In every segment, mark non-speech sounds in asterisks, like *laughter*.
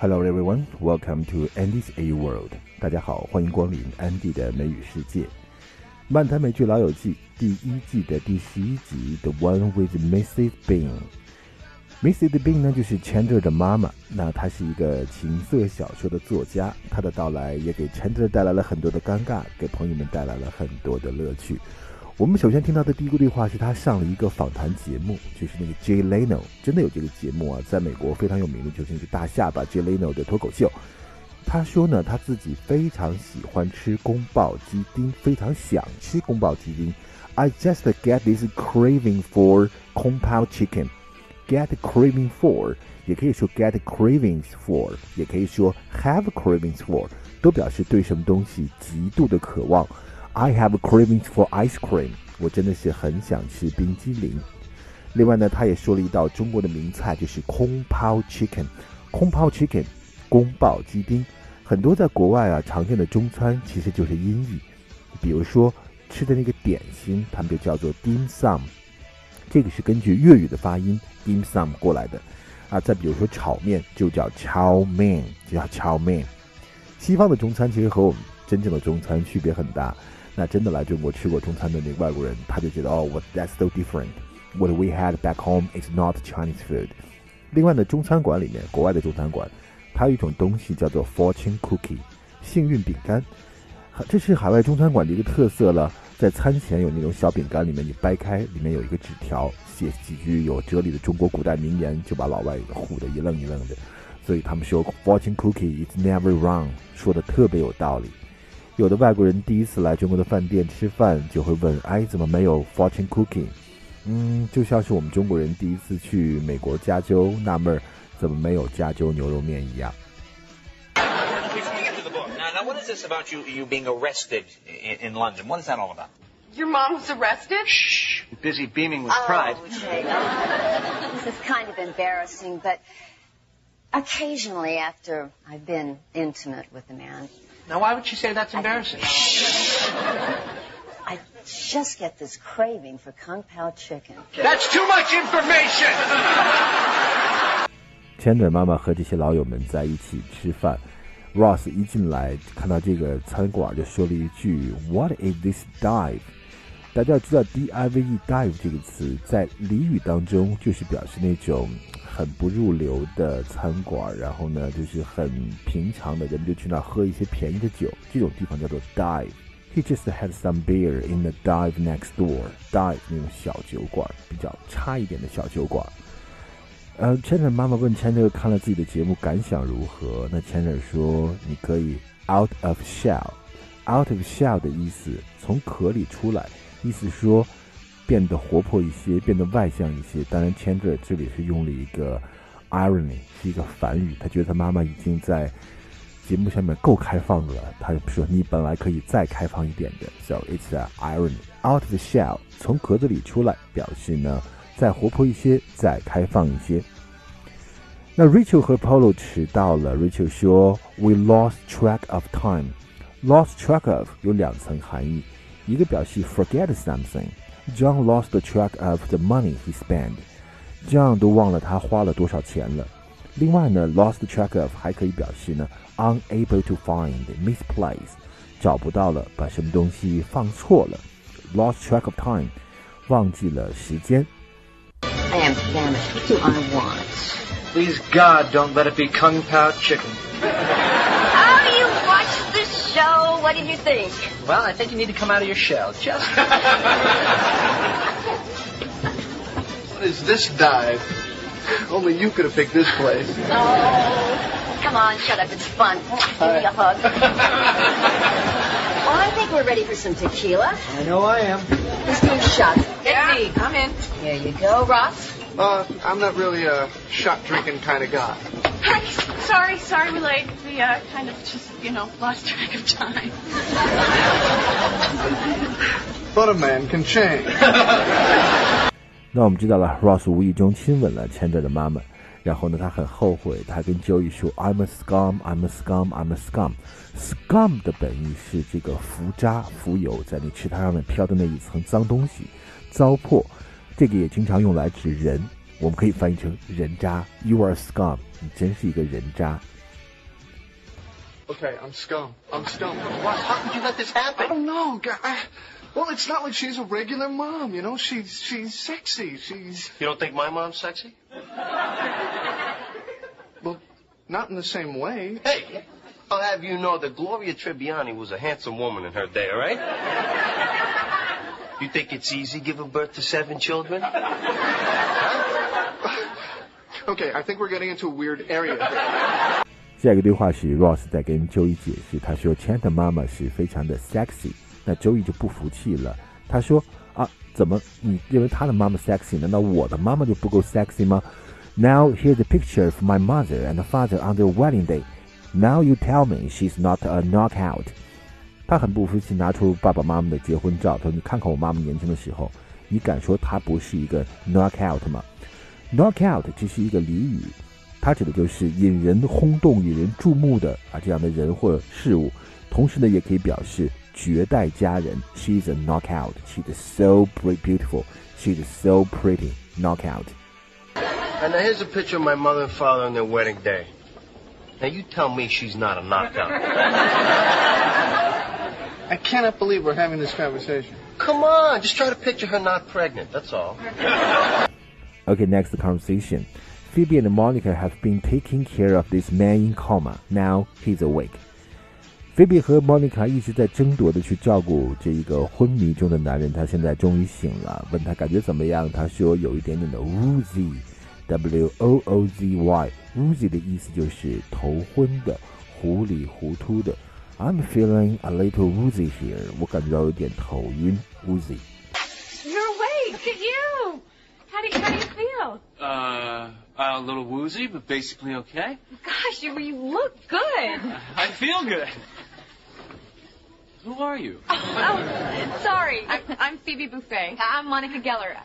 Hello everyone, welcome to Andy's A World. 大家好，欢迎光临安迪的美语世界。漫谈美剧《老友记》第一季的第十一集《The One with Mrs. Bean》。Mrs. Bean 呢，就是 Chandler 的妈妈。那她是一个情色小说的作家，她的到来也给 Chandler 带来了很多的尴尬，给朋友们带来了很多的乐趣。我们首先听到的第一个对话是他上了一个访谈节目，就是那个 Jay Leno，真的有这个节目啊，在美国非常有名的，就是那个大下巴 Jay Leno 的脱口秀。他说呢，他自己非常喜欢吃宫保鸡丁，非常想吃宫保鸡丁。I just get this craving for Kung Pao chicken. Get craving for 也可以说 get cravings for，也可以说 have cravings for，都表示对什么东西极度的渴望。I have cravings for ice cream。我真的是很想吃冰激凌。另外呢，他也说了一道中国的名菜，就是空泡 chicken。空泡 chicken，宫爆鸡丁。很多在国外啊常见的中餐其实就是音译。比如说吃的那个点心，他们就叫做 dim sum。这个是根据粤语的发音 dim sum 过来的。啊，再比如说炒面就叫 chow mein，就叫 chow mein。西方的中餐其实和我们真正的中餐区别很大。那真的来中国吃过中餐的那个外国人，他就觉得哦，What that's so different. What we had back home is not Chinese food. 另外呢，中餐馆里面，国外的中餐馆，它有一种东西叫做 fortune cookie，幸运饼干。这是海外中餐馆的一个特色了。在餐前有那种小饼干，里面你掰开，里面有一个纸条，写几句有哲理的中国古代名言，就把老外唬得一愣一愣的。所以他们说 fortune cookie is never wrong，说的特别有道理。有的外国人第一次来中国的饭店吃饭，就会问：“哎，怎么没有 fortune cookie？” 嗯，就像是我们中国人第一次去美国加州纳闷怎么没有加州牛肉面一样。Now, what is this about you you being arrested in, in London? What is that all about? Your mom was arrested? Shh, busy beaming with oh, pride. Okay. this is kind of embarrassing, but occasionally after I've been intimate with a man, now, why would you say that's embarrassing? I just get this craving for Kung Pao chicken. That's too much information! *laughs* Chandler 妈妈和这些老友们在一起吃饭，Ross 一进来看到这个餐馆就说了一句 "What is this dive？" 大家要知道 D I V E dive 这个词在俚语当中就是表示那种很不入流的餐馆，然后呢，就是很平常的人们就去那儿喝一些便宜的酒，这种地方叫做 dive。He just had some beer in the dive next door. Dive 那种小酒馆，比较差一点的小酒馆。呃，Chandler 妈妈问 Chandler 看了自己的节目感想如何？那 Chandler 说：“你可以 out of shell。out of shell 的意思从壳里出来，意思说。”变得活泼一些，变得外向一些。当然，Chandler 这里是用了一个 irony，是一个反语。他觉得他妈妈已经在节目下面够开放了。他说：“你本来可以再开放一点的。” So it's an irony. Out of the shell，从壳子里出来，表示呢再活泼一些，再开放一些。那 Rachel 和 Polo 迟到了。Rachel 说：“We lost track of time. Lost track of 有两层含义，一个表示 forget something。” John lost the track of the money he spent. John 都忘了他花了多少钱了。另外呢，lost track of 还可以表示呢，unable to find, misplace，找不到了，把什么东西放错了。Lost track of time，忘记了时间。I am famished. What do I want? Please God, don't let it be Kung Pao chicken. What did you think? Well, I think you need to come out of your shell. Just. what is this dive? Only you could have picked this place. Oh, come on, shut up. It's fun. Give me a hug. well, I think we're ready for some tequila. I know I am. Let's do a shot. Get yeah. me. I'm in. Here you go, Ross. Uh, I'm not really a shot drinking kind of guy. Sorry, sorry we're late. We uh, kind of just, you know, lost track of time. But a man can change. 那我们知道了，Ross 无意中亲吻了 Chandler 的妈妈，然后呢，他很后悔，他跟 Joey 说：“I'm a scum, I'm a scum, I'm a scum。” scum 的本意是这个浮渣、浮油，在你池塘上面飘的那一层脏东西，糟粕。这个也经常用来指人，我们可以翻译成人渣。You are scum，你真是一个人渣。 Okay, I'm scum. I'm scum. Ross, how could you let this I happen? don't know. guy- I, well, it's not like she's a regular mom, you know. She's she's sexy. She's You don't think my mom's sexy? well, not in the same way. Hey, I'll have you know that Gloria Tribbiani was a handsome woman in her day, all right? You think it's easy giving birth to seven children? Okay, I think we're getting into a weird area. 下一个对话是 Ross 在跟 Joey 解释，他说 Chandler 妈妈是非常的 sexy，那 Joey 就不服气了，他说啊，怎么你认为他的妈妈 sexy，难道我的妈妈就不够 sexy 吗？Now here's a picture of my mother and father on their wedding day. Now you tell me she's not a knockout. 他很不服气，拿出爸爸妈妈的结婚照，说你看看我妈妈年轻的时候，你敢说她不是一个 knockout 吗 ？knockout 这是一个俚语。它指的就是引人轰动、引人注目的啊这样的人或事物，同时呢，也可以表示绝代佳人。She's a knockout. She's so beautiful. She's so pretty. Knockout. And now here's a picture of my mother and father on their wedding day. Now you tell me she's not a knockout. I cannot believe we're having this conversation. Come on, just try to picture her not pregnant, that's all. Okay, next conversation. Phoebe and Monica have been taking care of this man in coma. Now he's awake. Phoebe 和 Monica 一直在争夺的去照顾这一个昏迷中的男人，他现在终于醒了。问他感觉怎么样，他说有一点点的 woozy，w o o z y，woozy 的意思就是头昏的、糊里糊涂的。I'm feeling a little woozy here，我感觉到有点头晕，woozy。 You're awake. Look at you. How do you, how do you feel? Uh, a little woozy, but basically okay. Gosh, you, you look good. I feel good. Who are you? *laughs* Oh, sorry. I'm, I'm Phoebe Buffay. I'm Monica Geller.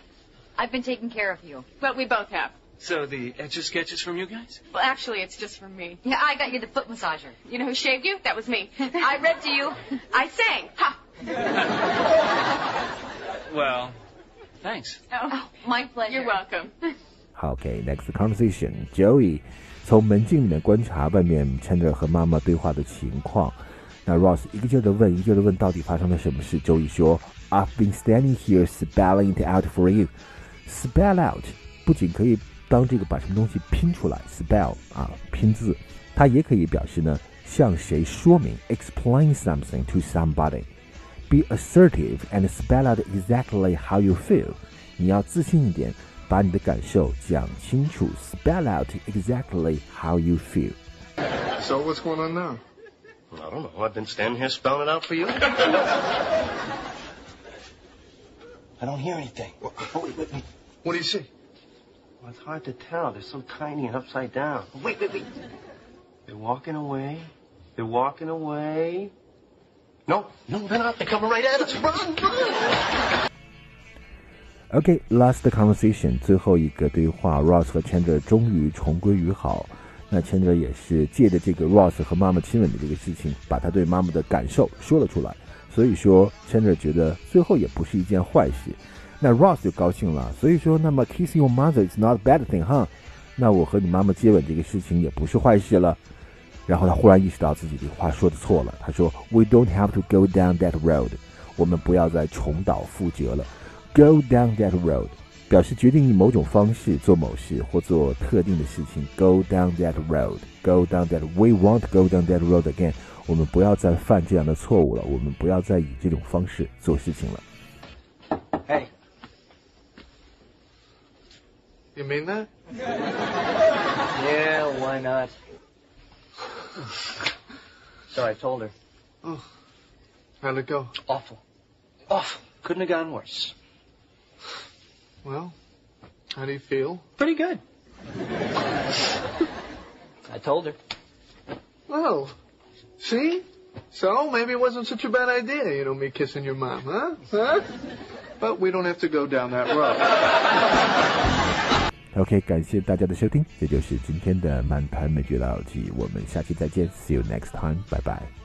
I've been taking care of you. But we both have. So the etch a sketches from you guys? Well, actually, it's just from me. Yeah, I got you the foot massager. You know who shaved you? That was me. *laughs* I read to you. I sang. Ha. *laughs* Well, thanks. Oh, My pleasure. you're welcome. *laughs* OK，next、conversation。Joey 从门镜里面观察外面 Chandler 和妈妈对话的情况。那 Ross 一个劲儿的问，一个劲儿的问，到底发生了什么事？Joey 说：“I've been standing here spelling it out for you。Spell out 不仅可以当这个把什么东西拼出来，spell 啊拼字，它也可以表示呢向谁说明，explain something to somebody。 Be assertive and spell out exactly how you feel。你要自信一点，把你的感受讲清楚，spell out exactly how you feel。 So what's going on now? I don't know. I've been standing here spelling it out for you. I don't hear anything. Oh, wait, wait, wait. What do you see? Well, it's hard to tell. They're so tiny and upside down. Wait, wait, wait. They're walking away. They're walking away. No, no, they're not. They're coming right at us. Run, run! OK，last、conversation，最后一个对话，Ross 和 Chandler 终于重归于好。那 Chandler 也是借着这个 Ross 和妈妈亲吻的这个事情，把他对妈妈的感受说了出来。所以说，Chandler 觉得最后也不是一件坏事。那 Ross 就高兴了，所以说，那么 kiss your mother is not a bad thing，哈。那我和你妈妈接吻这个事情也不是坏事了。然后他忽然意识到自己这个话说的错了，他说：“We don't have to go down that road，我们不要再重蹈覆辙了。Go down that road，表示决定以某种方式做某事或做特定的事情。Go down that road，Go down that，We won't go down that road again。我们不要再犯这样的错误了，我们不要再以这种方式做事情了。 Hey, You mean that? *laughs* yeah, why not? So I told her. Oh. How'd it go? Awful. Awful. Couldn't have gone worse. Well, how do you feel? Pretty good. I told her. Well, see? So maybe it wasn't such a bad idea, you know, me kissing your mom, huh? Huh? But we don't have to go down that road. OK，感谢大家的收听，这就是今天的漫谈美剧老友记，我们下期再见，See you next time，拜拜。